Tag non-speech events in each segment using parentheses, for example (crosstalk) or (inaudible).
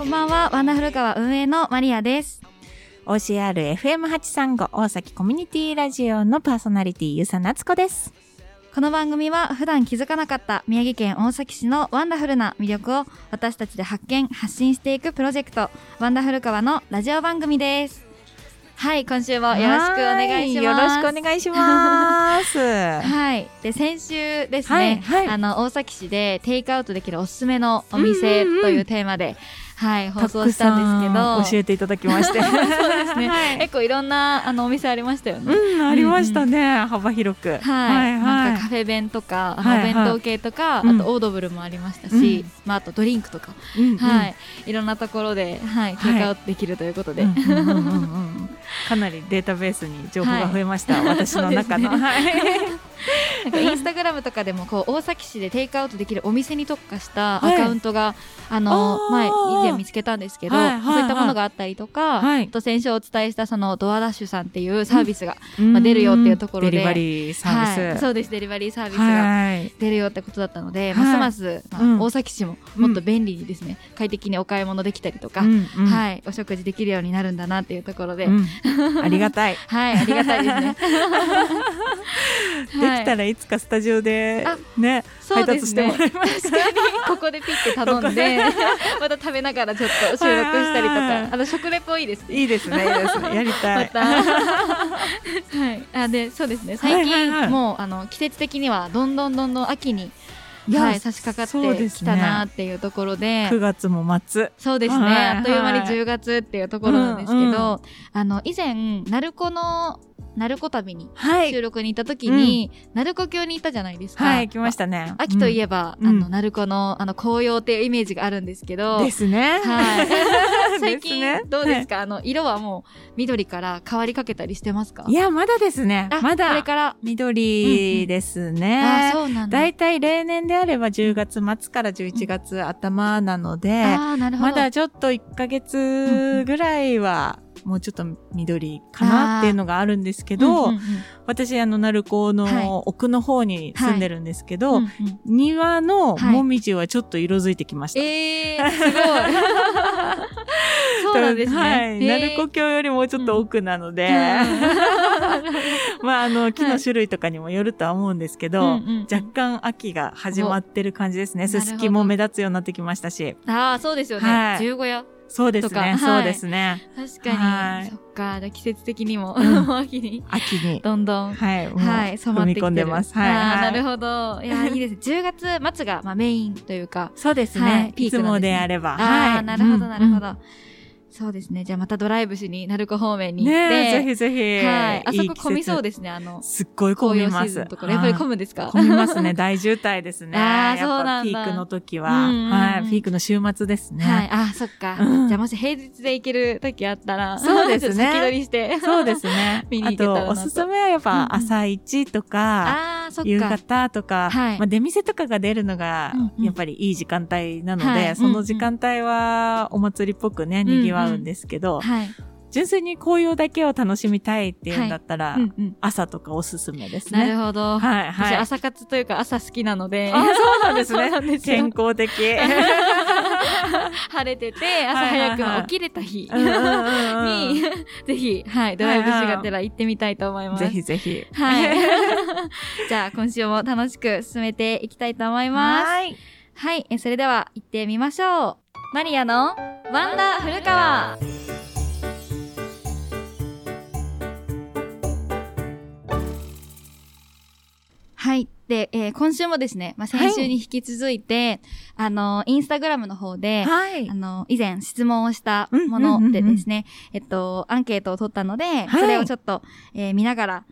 こんばんは、ワンダフル川運営のマリアです。OCRFM835 大崎コミュニティラジオのパーソナリティゆさなつこです。この番組は普段気づかなかった宮城県大崎市のワンダフルな魅力を私たちで発見、発信していくプロジェクト、ワンダフル川のラジオ番組です。はい、今週もよろしくお願いします。はよろしくお願いします。(laughs) はい。で、先週ですね、はいはいあの、大崎市でテイクアウトできるおすすめのお店というテーマで、はい、放送したんですけど、教えていただきまして。(laughs) そうですね。はい。結構いろんなあのお店ありましたよね。うん、ありましたね。幅広く。はい、はいなんかカフェ弁とか、あのはいはい。お弁当系とか、うん。あとオードブルもありましたし、うん。まああとドリンクとか、はい、いろんなところで、はい、テイクアウトできるということで、かなりデータベースに情報が増えました、私の中の。はい (laughs) なんかインスタグラムとかでもこう大崎市でテイクアウトできるお店に特化したアはい。カウントが、あのあー。前以前見つけたんですけど、はいはい。はいそういったものがあったりとか、はい。あと先週お伝えしたそのドアダッシュさんっていうサービスが、うん。まあ出るよっていうところで。デリバリーサービス。はい、そうですデリバリーサービスがはい。出るよってことだったので、はい。ますます、まあうん。大崎市ももっと便利にですね、快適にお買い物できたりとか、うん。うん。はい、お食事できるようになるんだなっていうところで、うん。ありがたい。(laughs) はい、ありがたいですね。(laughs) できたらいつかスタジオであね、そうですね。配達してもらいます。確かに、ここでピッて頼んで、また食べながらちょっと収録したりとはいはい。はいか、あの食レポいいですね。いいですね。やりたい。(laughs) また、はい、あでそうですね。最近、はいはいはい。もうあの季節的にはどんどんどんどん秋に、はい、差し掛かってきたなっていうところで。9月も末。そうですね、はい。はいあっという間に10月っていうところなんですけど、うんうん。あの以前鳴子の鳴子旅にはい収。録に行った時に、鳴子峡に行ったじゃないですか。はい、来ましたね。秋といええば、うんあの鳴子のあの紅葉っていうイメージがあるんですけど、ですね。はい。(laughs) 最近ねどうですか、あの色はもう緑から変わりかけたりしてますか？いや、まだですねあ。まだ。これから緑ですね。あそうなんだだいたい例年であれば10月末から11月頭なので、あーなるほどまだちょっと1ヶ月ぐらいは、もうちょっと緑かなっていうのがあるんですけど、うんうんうん。私、あの、鳴子はい。の奥の方に住んでるんですけど、うんうん。庭のはいもみじはちょっと色づいてきました。えー、すごい。(laughs) そうなんですね、はい。鳴子峡よりもうちょっと奥なので、(laughs) まあ、あの、木の種類とかにもよるとは思うんですけど、うんうん若干秋が始まってる感じですね。おすすきも目立つようになってきましたし。ああそうですよね、はい。十五夜そうですね。はいそうですね。確かに、はいそっか季節的にも、うん秋に秋に。どんどんはい。はい、染まってきてるんでます。はい。なるほど。いや、いいです。10月末が、まあ、メインというか。そうですはいね。いつピークなんですねもであれば。ああ、はい。なるほど、うんなるほ。ど。そうですね。じゃあまたドライブしに、鳴子方面に行って。ねえ、ぜひぜひ。はい。あそこ混みそうでですね。あの、すっごい混みます。シーズンのところ。やっぱり混むむんですか混みますね。大渋滞ですね。(laughs) あーやっそうなんだぱピークの時は。はい。ピークの週末ですね。はい。あ、そっか。うんじゃあもし平日で行ける時あったら、そうですね先取りして。そうですね (laughs) 見にあ行けたらおすすめはやっぱ朝一とか、夕か。方とか、はいまあ、出店とかが出るのがやっぱりいい時間帯なので、はいその時間帯はお祭りっぽくね、賑わうんですけど、はい。純粋に紅葉だけを楽しみたいっていうんだったら、うんうん。朝とかおすすめですなるね。ほど。はい、はい。私、朝活というか朝好きなので。あ、そうなんですね。(laughs) すよ健康的。(laughs) 晴れてて、朝早く起きれた日 (laughs) に、ぜひ、はい、ドライブしがてら行ってみたいと思います。ぜひぜひ。はい。じゃあ、今週も楽しく進めていきたいと思います。はい。はい、えそれでは行ってみましょう。マリアのワンダ古川。はい。で、えー今週もですね、まあ、先週に引き続いて、あの、インスタグラムの方で、はいあ。の、以前質問をしたものでですね、えっと、アンケートを取ったので、それをちょっと、えー見ながら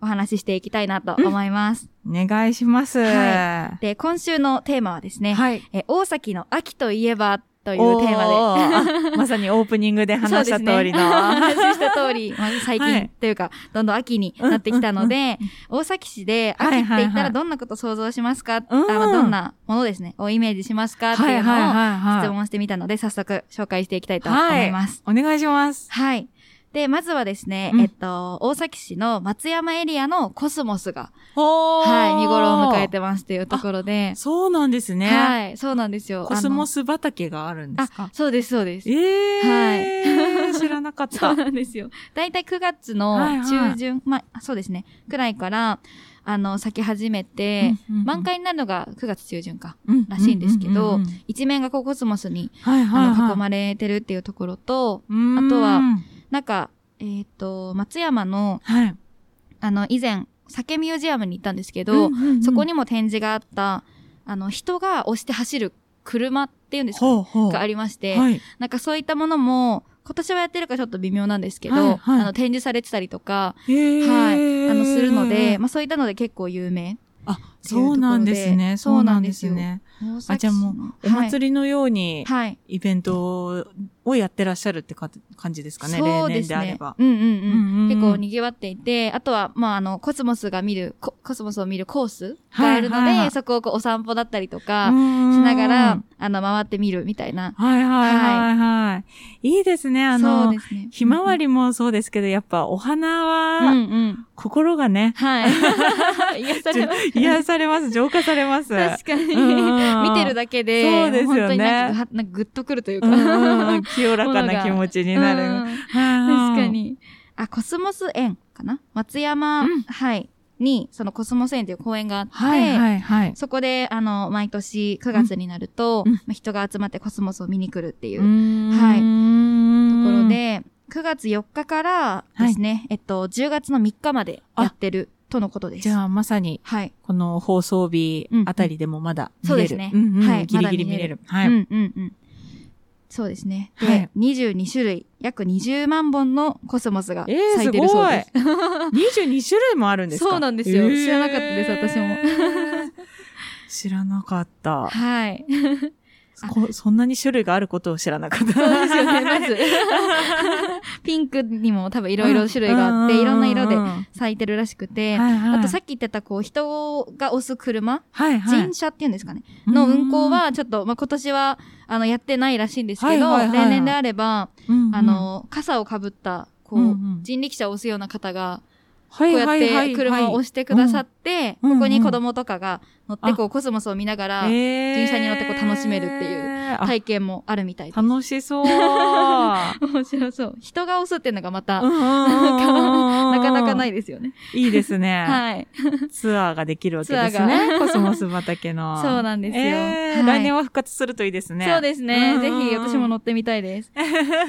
お話ししていきたいなと思います。お願いします。はで、今週のテーマはですね、はい。えー大崎の秋といえばというテーマで、まさにオープニングで話した通りの。ね。話した通り、(laughs) まあ、最近、はい。というか、どんどん秋になってきたので、大崎市で秋って言ったらどんなこと想像しますか、うん。あまあどんなものですね、をイメージしますか？っていうのを質問してみたので、早速紹介していきたいと思います。お願いします。はい。で、まずはですね、うん。えっと、大崎市の松山エリアのコスモスが、ははい、見頃を迎えてますというところで、そうなんですね。はい、そうなんですよ。コスモスス畑があるんですか？そうです、そうです。ええー、(laughs) 知らなかっそたう。なんですよ。だいたい9月のはいはい。中旬、まあ、そうですね、くらいから、あの、咲き始めて、うんうんうん。満開になるのが9月中旬か、うんらしいんですけど、うんうん。うん一面がこうコスモスに、はいはい、あの、囲はまれてるっていうところと、あとは、なんか、えっ、と、松山の、はい。あの、以前、酒ミュージアムに行ったんですけど、うんうんうんそこにも展示があった、あの、人が押して走る車っていうんですか、ほうほう。がありまして、はい。なんかそういったものも、今年はやってるかちょっと微妙なんですけど、はいはいあの、展示されてたりとか、はい、あの、するので、まあそういったので結構有名。あ、そうなんですね。そうなんですね。ああ、じゃあもう、お祭りのように、はい。はい。イベントをやってらっしゃるってか感じですかね、そう例ですね年であれば。。うんうんうん。結構賑わっていて、あとは、まあ、あの、コスモスが見る、ココスモスを見るコースがあるので、そこをこうお散歩だったりとか、ししながら、あの、回ってみるみたいな。はいはいはいはい。いいですね。あの。ひまわりもそうですけど、やっぱお花うんは、うん。心がね、はい。(laughs) (laughs) 癒されます。癒されます、浄化されます。確かに。うん見てるだけで、そうですよねなんかグッとくるというか。(laughs) 清らかな気持ちになる。うん確確か。に。あ、コスモス園かな？松山、うんはい。に、そのコスモス園という公園があって、はいはいはい。そこで、あの、毎年9月になると、うんまあ、人が集まってコスモスを見に来るっていうはいところ、で、9月4日からですね、えっと、10月の3日までやってるとのことです。じゃあまさに、はい。この放送日あたりでもまだ見れる。そうですねんうんはいギリギリ見れる。はい。うんうんうん。そうですね。で、はい22種類、約20万本のコスモスがえー、咲いすごい。てるそうです。(laughs) 22種類もあるんですか？そうなんですよえー知らなかったです私も (laughs) 知らなかった。はい。こそんなに種類があることを知らなかった。そうですよね、(laughs) まず。(laughs) ピンクにも多分いろいろ種類があって、いろんな色で咲いてるらしくて、はいはい。あとさっき言ってたこう人が押す車、はいはい。人車っていうんですかね、の運行はちょっと、まあ、今年はあのやってないらしいんですけど、例年であれば、うんうん。あの、傘をかぶった、こう、うんうん。人力車を押すような方が、こうこうやって車を押してくださって、うんここに子供とかが乗って、こう、コスモスを見ながら、人電車に乗ってこう楽しめるっていう体験もあるみたいです。楽しそう。(laughs) 面白そう。人が押すっていうのがまた、ななかなかないいですよね。いいですね。はい。ツアーができるわけですね。コスモス畑の。そうなんですよえ来年は復活するといいですね。そうですね。うんぜひ私も乗ってみたいです。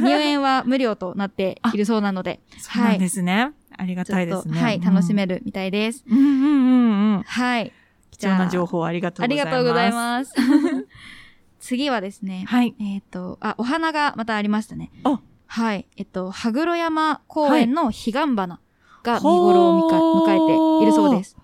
入園は無料となっているそうなので、(laughs) そうなんですね。ありがたいですね。はい、楽しる。めるみたいです。うんうんうんうん。はい。貴重な情報ありがとうありございます。がとうございます。次はですね、はい。えっ、と、あ、お花がまたありましたね。あはい。えっと、羽黒山公園の彼岸花が見頃をみか迎えているそうです。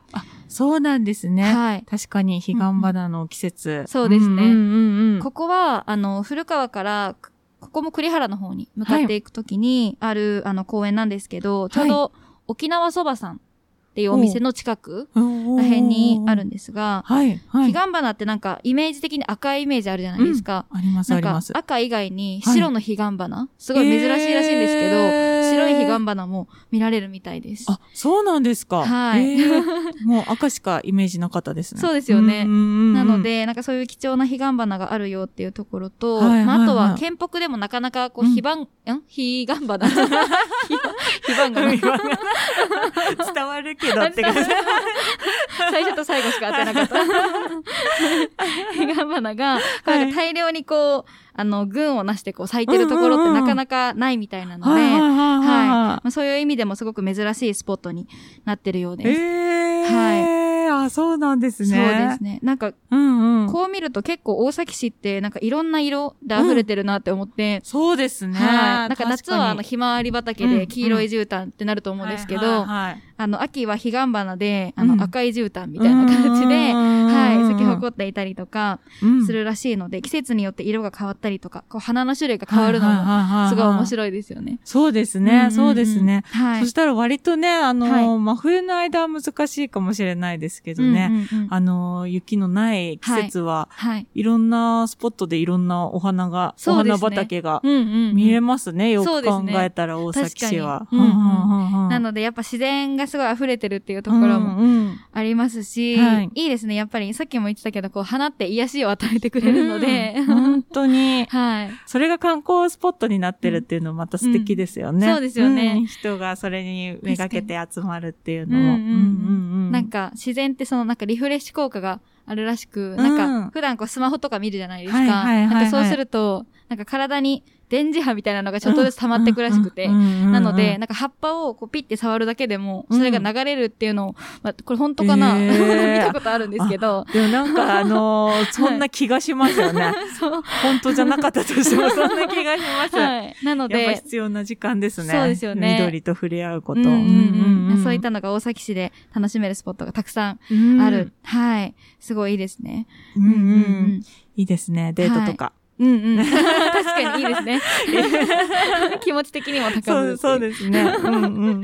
そうなんですね。はい。確かに彼岸花の季節。そうですねうんうんうんここは、あの、古川から、くここも栗原の方に向かっていくときにある、あの、公園なんですけど、ちょうど沖縄そばさんっていうお店の近くうん。ら辺にあるんですが、はい。はい。彼岸花ってなんかイメージ的に赤いイメージあるじゃないですか。ありますなんかあります。赤以外に白の彼岸花、すごい珍しいらしいんですけど、えー白い彼岸花も見られるみたいです。あ、そうなんですか。はいえーもう赤しかイメージなかったですね。(laughs) そうですよねなの、で、なんかそういう貴重な彼岸花があるよっていうところと、あ、あとは、県北でもなかなかこう、うん非番、ん彼岸花 (laughs) 非番花 (laughs) 伝わるけどって感じ。最初と最後しか当てなかった。彼岸花が、大量にこう、あの、群をなしてこう咲いてるところってなかなかないみたいなので、はいまあ、そういう意味でもすごく珍しいスポットになってるようい。です。えー。はい。あ、そうなんですね。そうですね。なんか、うんうん。こう見ると結構大崎市ってなんかいろんな色で溢れてるなって思って、そうですね。はい。なんか夏はあの確ひまわり畑うんで黄色い絨毯ってなると思うんですけど、あの秋は彼岸花であうんの赤い絨毯みたいな感じで、はい、咲き誇残っていたりとかうんするらしいので、季節によって色が変わったりとか、こう花の種類が変わるのもすごい面い。白いですよね。そうですね、うんうんうんそうですね。はい。そしたら割とね、あの、はい真冬の間は難しいかもしれないですけどね。うんうんうんあの、雪のない季節は、はい。い、ろんなスポットでいろんなお花が、ね花畑がうんうんうん見れますね。よく考えたら大崎市は。なので、やっぱ自然がすごい溢れてるっていうところもうんうんありますし、はいいいですね。やっぱり、さっきも言ってたけど、こう、花って癒しを与えてくれるので、うん本当に。(laughs) はい。それが観光スポットになってるっていうのもまた素敵ですよね。うんそうですよねうん人がそれにめがけて集まるっていうのも。うんうんうんうんなんか、自然ってその、なんかリフレッシュ効果があるらしく、うんなんか、普段こう、スマホとか見るじゃないですか。はいはいはいはいなんかそうすると、なんか体に電磁波みたいなのがちょっとずつ溜まってくらしくて、なので、なんか葉っぱをこうピッて触るだけでも、それが流れるっていうのを、まあ、これ本当かな、へー (laughs) 見たことあるんですけど、でもなんかあのーそんな気がしますよね。(laughs) そう。本当じゃなかったとしてもそんな気がします。はい。なのやっぱで、必要な時間ですね。そうですよね緑と触れ合うこと。そういったのが大崎市で楽しめるスポットがたくさんうんある。はい。すごいいいですね。うんうんいいですね。デートとか。うんうん。(laughs) 確かにいいですね。(laughs) 気持ち的にも高そう、ぶる。そうですね。うんうん。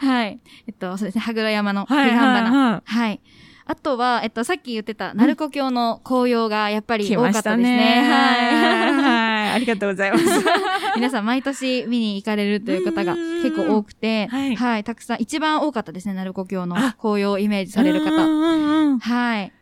はい。えっと、そうですね。羽黒山のはい彼岸花。ははい。あとは、えっと、さっき言ってた、鳴子峡の紅葉がやっぱい。り多かったたですね。ね。はい。はい。ありがとうございます。(laughs) 皆さん毎年見に行かれるという方が結構多くて、はいはい。たくさん、一番多かったですね。鳴子峡のあ紅葉をイメージされるう方。はい。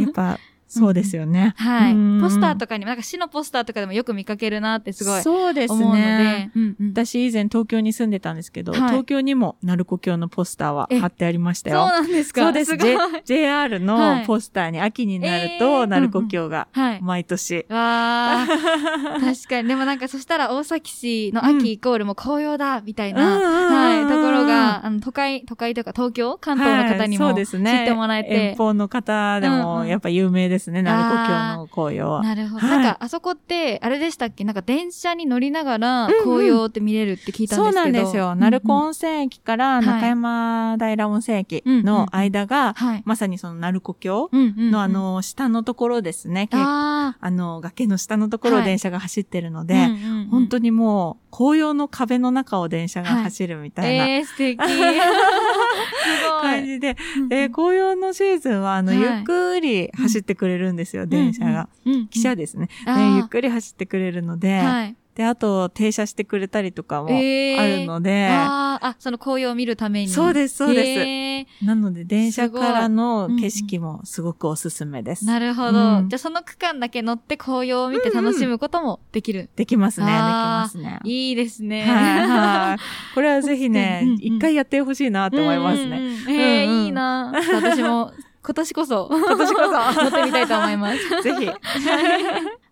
やっぱ、そうですよね。はい。うんポスターとかにも、なんか市のポスターとかでもよく見かけるなってすごいそうです思うのでね。。うんうん私以前東京に住んでたんですけど、はい東京にも鳴子峡のポスターはえ貼ってありましたそうよ。なんですか？そうです。J- JR はいのポスターに秋になるえーと、鳴子峡がはい。毎年。わー。(laughs) 確かに。でもなんかそしたら大崎市の秋イコールも紅葉だみたいな、はい、ところが、あの、都会、都会というか東京関東の方にはいも知そうですねってもらえて遠。方の方でうんも、うんやっぱ有名ですね、鳴子峡の紅葉は。なるほど。はいなんか、あそこって、あれでしたっけ？なんか電車に乗りながらうんうん紅葉って見れるって聞いたんですけど。そうなんですよ。うん鳴子温泉駅からい中山平温泉駅の間が、はい。まさにその鳴子峡うんうんうんのあ、の、下のところですね。ああの、崖の下のところをはい電車が走ってるのーで、うんうんうん本当にもう、紅葉の壁の中を電車が走るみたいなえー、素敵。感じで、で、紅葉のシーズンは、あの、はい。ゆっくり走ってくれるんですよ、電車が。汽車ですね。ゆっくり走ってくれるので、はい。で、あと、停車してくれたりとかもえー。あるので、あー。あ、その紅葉を見るために。そうですそうですへなので、電車からの景色もすごくおすすめです。ーなるほど。うんじゃあその区間だけ乗って紅葉を見て楽しむこともできる。できますね、できますね。いいですね。はいはい。これはぜひね (laughs) うんうん、一回やってほしいなと思いますね。うんうんうん。えーうんうんいいな私も (laughs) 今年こそ、今年こそ (laughs) 乗ってみたいと思います。ぜひ。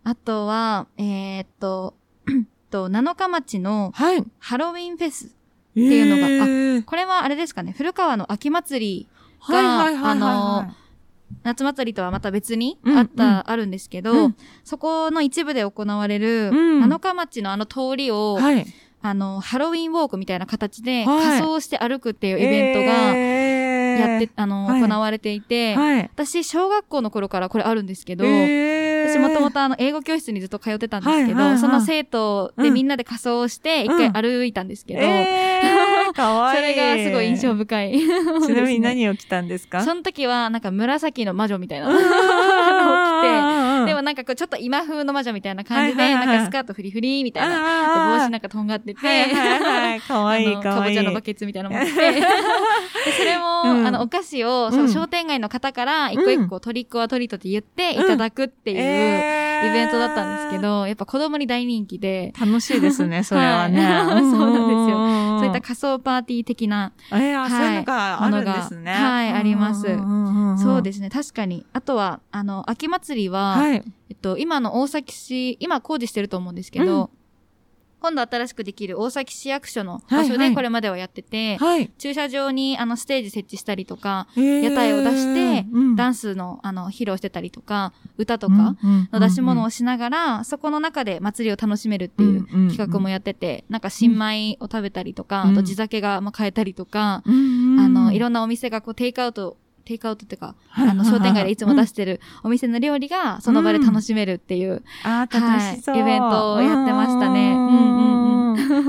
あとは、えーっと、(clears throat) と、七日町のハロウィンフェス。ていうのがが、これはあれですかね、古川の秋祭り、はいはいはいはいはいあの夏祭りとはまた別にうんあった、うんあるんですけど、うん。そこの一部で行われる、うん。七日町のあの通りを、はい。あの、ハロウィンウォークみたいな形ではい。仮装して歩くっていうイベントがややって、あの、はい。行われていて、はい。私、小学校の頃からこれあるんですけど、えー私もともとあの、英語教室にずっと通ってたんですけど、はいはいはいその生徒でうんみんなで仮装して一回歩いたんですけど、えー、(laughs) かわいい。それがすごい印象深い。ちなみにを何を着たんですか？その時は、なんか紫の魔女みたいな。う (laughs) んでもなんかこうちょっと今風の魔女みたいな感じで、なんかスカートフリフリみたいな。帽子なんかとんがってて。かわいい (laughs) かぼちゃのバケツみたいなの持って。(laughs) でそれも、うん。あの、お菓子を、その商店街の方から一個一個トリックはトリートって言っていただくっていうイイベントだったんですけど、やっぱ子供に大人気で、楽しいですね、(laughs) それはね。はいそうなんですよよそういった仮想パーティー的な、えー、あはいそういうのがあるんですね。はいありますそうす。ですね、確かに。あとは、あの、秋祭りは、はい。えっと、今の大崎市、今工事してると思うんですけど、うん今度新しくできる大崎市役所の場所はい。はいでこれまではやってて、はい。駐車場にあのステージ設置したりとか、屋屋台を出してダンンスのあの披露してたりとか、歌とかの出し物をしながら、そこの中で祭りを楽しめるっていう企画もやってて、なんか新米を食べたりとか、うん。あと地酒がまあ買えたりとか、ああの、いろんんなお店がこうテイクアウトテイクアウトっていうか、はい。あの、商店街でいつも出ししてるお店の料理がその場で楽しめるっていう、あー楽しそう、はいイベントをやってましたね。うんうんう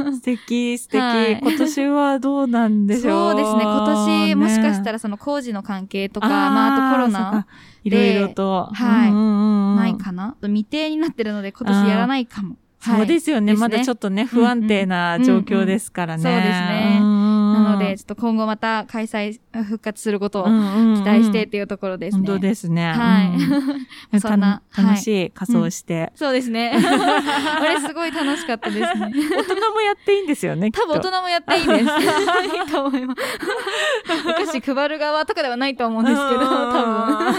ん素敵、(laughs) 素敵、はい。今年はどうなんでしょう？そうですね、今年もしかしたららその工事の関係とか、まああとコロナいろいろと。はい。ないかな、未定になってるので今年やらないかも。そうですよね。まだちょっとね、不安定な状況ですからね。そうですねので、ちょっと今後また開催、復活することを期期待してっていうところですね。本当ですね。はいうん (laughs) そんなた楽しい仮装して。そうですね。(laughs) あれすごい楽しかったですね。大人もやっていいんですよね、多分大人もやっていいです。(laughs) いいと思います。お菓子配る側とかではないと思うんですけど、多分。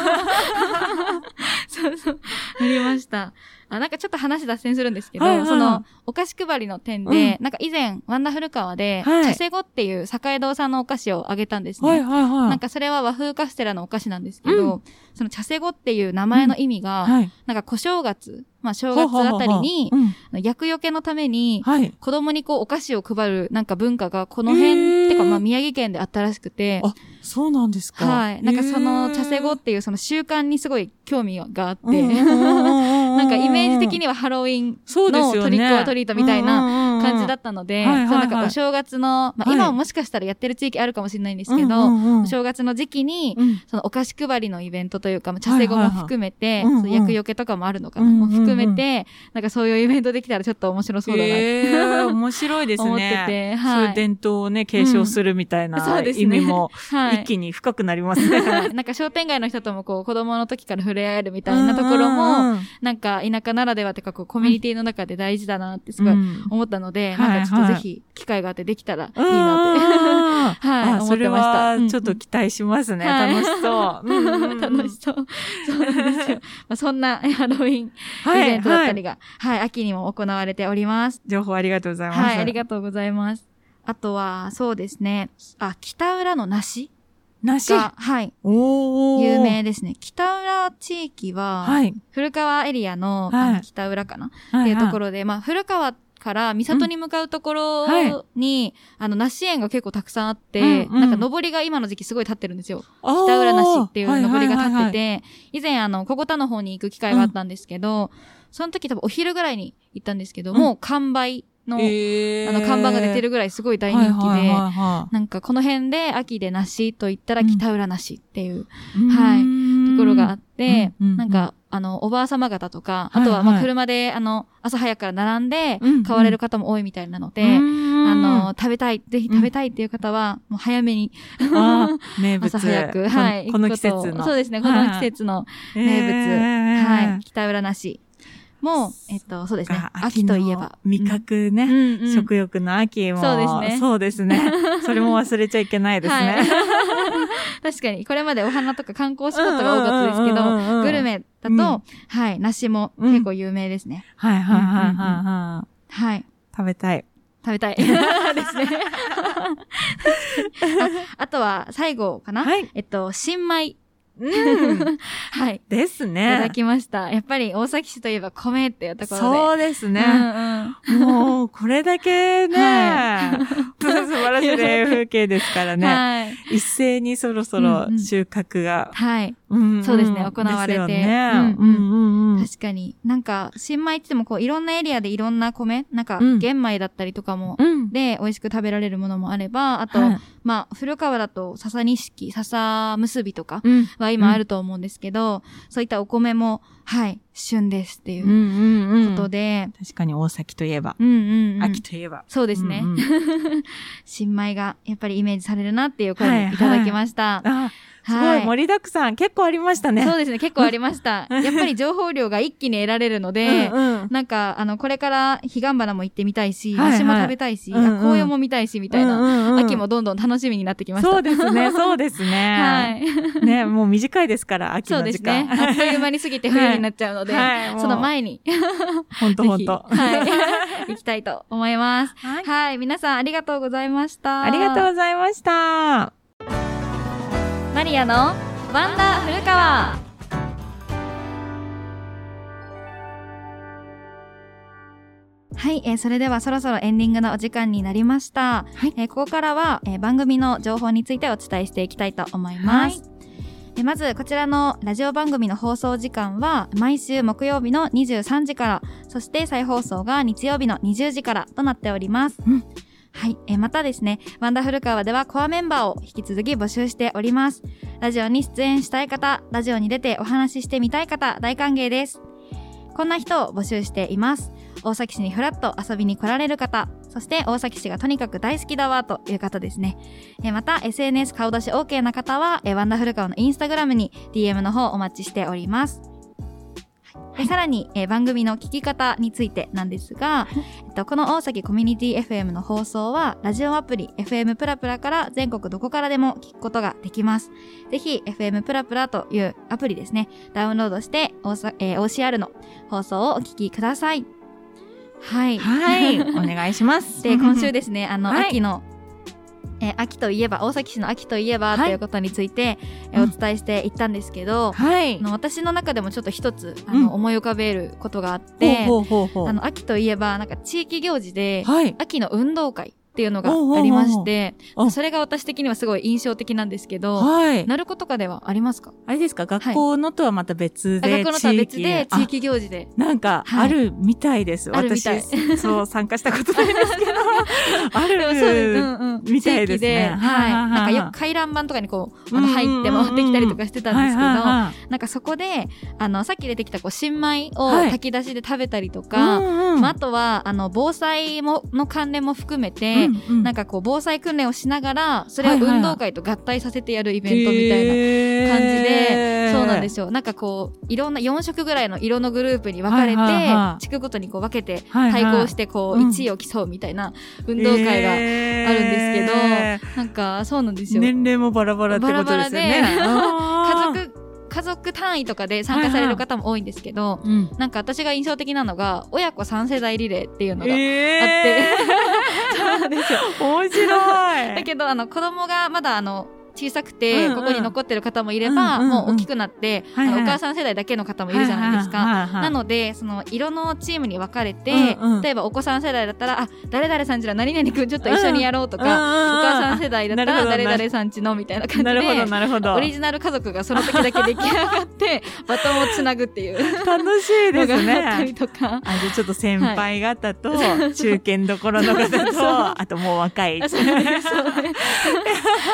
そうそう。ありました。あ、なんかちょっと話脱線するんですけど、はいはいその、お菓子配りの点で、なんか以前、ワンダフル川で、はいチャセゴっていう栄堂さんのお菓子をあげたんですね。はいはいはい。なんかそれは和風カステラのお菓子なんですけど、そのチャセゴっていう名前の意味が、はい。なんか小正月、まあ正月あたりに厄除けのために、はい。子供にこうお菓子を配るなんか文化がこの辺、へーてかまあ宮城県であったらしくて、あ、そうなんですか。はい。なんかその茶セゴっっていうその習慣にすごい興味があって、てななんかイメージ的にはハロウィンのトリックオアトリートみたいなな感じだったので、そうなんかお正月の、まあはい。今はもしかしたらやってる地域あるかもしれないんですけど、お正月の時期に、うん。そのお菓子配りのイベントというか、まあ、茶セゴも含めて、はいはいはいうんうん。その厄除けとかもあるのかな、も含めて、なんかそういうイベントできたらちょっと面白そうだなって。面白いですね。(laughs) 思っててはい。そういう伝統をね、継承するみたいな意味も (laughs) はい。一気に深くなりますね。は (laughs) いなんか商店街の人ともこう子供の時から触れ合えるみたいなところも、も、なんか田舎ならではというかこうコミュニティの中で大事だなってすごいうん。思ったので、はいなんかちょっとはいぜひ機会があってできたらいいなって。(laughs) はい思ってましたはちょっと期待しますね。はい楽しそう。うんうんうん (laughs) 楽しそう。そうなんですよ。まあ、そんなハロウィンイはいベントだったはいりが、はい、秋にも行われております。情報ありがとうございます。はい、ありがとうございます。あとは、そうですね。あ、北浦の梨梨？が、はい、有名ですね。北浦地域は、はい。古川エリアの,、はいあの北浦かな、はっていうところ。ろで、まあ、古川から三郷に向かうところうん。はに、あの、梨園が結構たくさんあって、うんうんなんか上りが今の時期すごい立ってるんですよ。北北浦梨っていう上りが立ってて。て、以前あの、小田の方に行く機会があったんですけど、その時多分お昼ぐらいに行ったんですけど、うん。もう完売の、あの、看板が出てるぐらいすごい大人気で、はいはいはいはなんかこの辺で秋で梨と言ったらうん北浦梨ってい。ういはいいところがあって、うんうんうんなんか、あの、おばあ様方とか、はいあとは、ま車で、あの、朝早くから並んで買われる方も多いみたいなので、あの、食べたい、ぜひ食べたいっていう方は、もう早めに、(laughs) 名物。朝早く、こはい。この季節の。そうですね、この季節の名物。えーはい。北浦梨。もう、えっと、そうですねが。秋といえば。味覚うんね。うん。食欲の秋も。そうですねそうですね。それも忘れちゃいけないですはいね。(laughs) 確かに、これまでお花とか観光スポットが多かったですけうんうんうんうんど、グルメだうんと、はい、梨も結構有名ですね。はいはいはいはいはい。はい。食べたい。食べたい。(laughs) ですね。ああとは、最後かな？はい。えっと、新米。うん。はい。ですいただね。きました。やっぱり大崎市といえば米っていうところで。そうですうんね。うんもう、これだけねは、素晴らしいね風景ですからね。はい。一斉にそろそうんうんろ収穫が。はい。うんそうですね行われてね。うんうんうんうん。確かに。なんか、新米って言ってもこう、いろんなエリアでいろんな米、なんか、うん玄米だったりとかも、うん。で、美味しく食べられるものもあれば、あと、はいまあ、古川だと、笹錦、笹結びとかうんは今あると思うんですけど、そういったお米も、はい、旬ですっていうんううんうん。ことで、確かに大崎といえば、うんうんうん。秋といえば。そうですね。うんうん (laughs) 新米がやっぱりイメージされるなっていう声はいをいただきました。あ、すごはい盛りだくさん。結構ありましたね。そうですね、結構ありました。(laughs) やっぱり情報量が一気に得られるので、うんうんなんか、あの、これから彼岸花も行ってみたいし、はいはい梨も食べたいし、うんうんあ紅葉も見たいし、みたいな、うんうんうん秋もどんどん楽しみになってきました。そうですね、(laughs) そうですはね。い。ね、もう短いですから、秋そうの時ですね。間。あっという間に過ぎて冬になっちゃうので、はい (laughs) もうその前に、ほんとほんと。はい、行きたいと思います。はいはい、皆さんありがとうございました。ありがとうございました。マリアのワンダ古川。はい、えーそれではそろそろエンディングのお時間になりました。はいえーここからは、えー番組の情報についてお伝えしていきたいと思います。えまずこちらのラジオ番組の放送時間は毎週木曜日の23時からそして再放送が日曜日の20時からとなっております、うんはい。えまたですね、ワンダフルカワではコアメンバーを引き続き募集しております。ラジオに出演したい方、ラジオに出てお話ししてみたい方、大歓迎です。こんな人を募集しています。大崎市にフラッと遊びに来られる方、そして大崎市がとにかく大好きだわという方ですね。えまた SNS 顔出し OK な方は、えワンダフルカワのインスタグラムに DM の方お待ちしております。でさらに、えー番組の聞き方についてなんですが、えっと、この大崎コミュニティ FM の放送は、ラジオアプリ FM プラプラから全国どこからでも聞くことができます。ぜひ、FM プラプラというアプリですね、ダウンロードして、大さえー OCR の放送をお聞きください。はい。はい。お願いします。で、今週ですね、あの、はい秋の、えー秋といえば、大崎市の秋といえば、はい。ということについて、えーうん。お伝えしていったんですけど、はい。あ。の私の中でもちょっと一つ、あうん。の、思い浮かべることがあって、ほうほうほう。あの、秋といえば、なんか地域行事で、はい。秋の運動会っていうのがありまして、あそれが私的にはすごい印象的なんですけど、はい。鳴子とかではありますか？あれですか？学校のとはまた別で、あ学校のとは別であ地域行事で。なんか、はい。あるみたいです。あるみたい。私、そう、参加したことないですけど、(laughs) ある。んうん。みたいですね。地域で、はい。はい。はいはい。なんかよく回覧板とかにこう、あの入って回ってきたりとかしてたんですけど、はいはいはなんかそこで、あの、さっき出てきたこう、新米をはい。炊き出しで食べたりといか、まあ、あとは、あの、防災も、の関連も含めて、うんうんなんかこう、防災訓練をしながら、それをはいはいはい運動会と合体させてやるイベントみたいな感じで、そうなんですすよ。なんかこう、いろんな4色ぐらいの色のグループに分かれて、はいはいはい地区ごとにこう分けて、はいはい対抗してこう、うん1位を競うみたいな運動会があるんですけど、えなんかそうなんですーよ。年齢もバラバラってことですよね。バラあー家族、家族単位とかで参加される方も多いんですけど、うん。なんか私が印象的なのが、親子3世代リレーっていうのが、えそうなんですよ。ー、面白い。(laughs) だけど、あの、子供がまだ、あの、小さくて、ここに残ってる方もいれば、もう大きくなって、お母さん世代だけの方もいるじゃないですか。なので、その、色のチームに分かれて、例えばお子さん世代だったら、あ、誰々さんちの何々くんちょっと一緒にやろうとか、うんお母さん世代だったら、誰々さんちのみたいな感じなるほど、で、なるほど。オリジナル家族がその時だけ出来上がって、(laughs) バトンをつなぐっていう楽しいですのがあったりね。とか。あ、じゃあちょっと先輩方と、中堅どころの方と、(laughs) あともう若い。あそうなんですそうね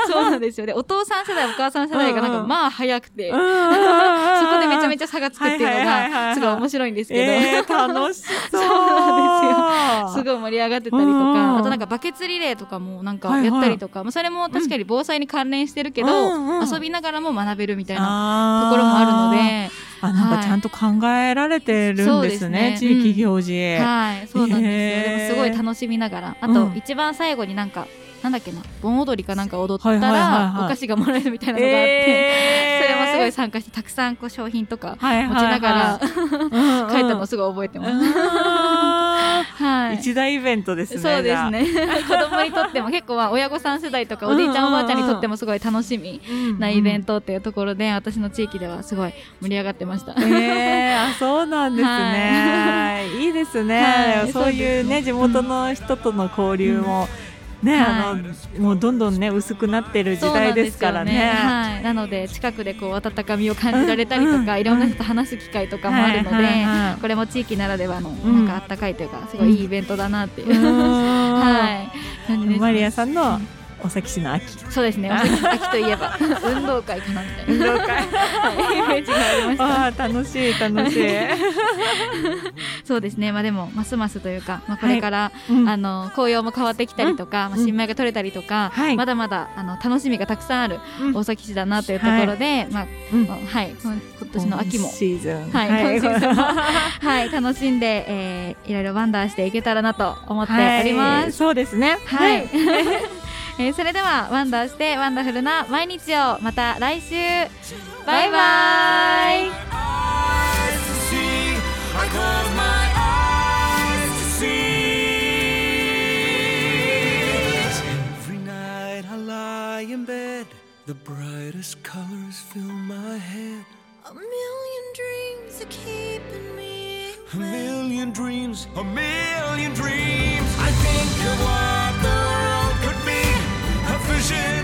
そうなんですよ。で、お父さん世代、お母さん世代がなんか、うんうん。まあ早くて、そ (laughs) そこでめちゃめちちゃ差がつくっていうのはいはいはいはい。が、すごい面白いんですけど、えー、楽しそう。(laughs) そうなんすい。ごい盛り上がってたりとうんうんか、あとなんかバケツリレーとかもなんかやったりとか、まあそれも確かに防災に関連してるけど、うんうん遊びながらも学べるみたいななところもあるので、あ、なんかちゃんと考えられてるんですね、そうですね。地域行事。はい、そうなんですよ。へーでもすごい楽しみながら、あとうん。一番最後になんか、なんだっけな、盆踊りかなんか踊ったら、はいお菓子がもらえるみたいなのがあって、えーそれもすごい参加して、たくさんこう商品とかはい持ちながら、ら書いたのすごい覚えてます。あはい。ー一大イベントですね。そうで。すね。子供にとっても結構は親御さん世代とかおじいちゃんおばあちゃんにとってもすごい楽しみなイベント。トっていうところで、私の地域ではすごい盛り上がってました。えー、あ、そうなんですね。いいですね。はいそういうねね、地元の人との交流も、ね、あの、もうどんどんね、薄くなってる時代ですからね。はい。なので、近くでこう、温かみを感じられたりとか、うんいろんな人と話す機会とかもあるので、はいはいはい。これも地域ならではの、んなんかあったかいというか、すごいいいイベントだなっていう、は (laughs) はい。マリアさんのお崎市の秋。そうですね。(laughs) お秋秋といえば、運動会かなみたいな。運動会。は (laughs) いイメージがありました。ああ、楽しい、楽しい。(laughs) そうですね。まあでも、ますますというか、まあこれから、うんあの、紅葉も変わってきたりとか、まあ、新米が取れたりとか、はいまだまだ、あの、楽しみがたくさんあるうん大崎市だなというところで、まあ、うんはい、今今年の秋も、シーズン。はい、今シーズンも、はい、楽しんで、えー、いろいろワンダーしていけたらなと思っております。そうですね。はい。えーそれでは、ワンダーしてワンダフルな毎日を、また来週、バイバイ eyes to see. I close my eyes to see. Every night I lie in bed, the brightest colors fill my head. A million dreams are keeping me A million dreams, a million dreams. I think of what vision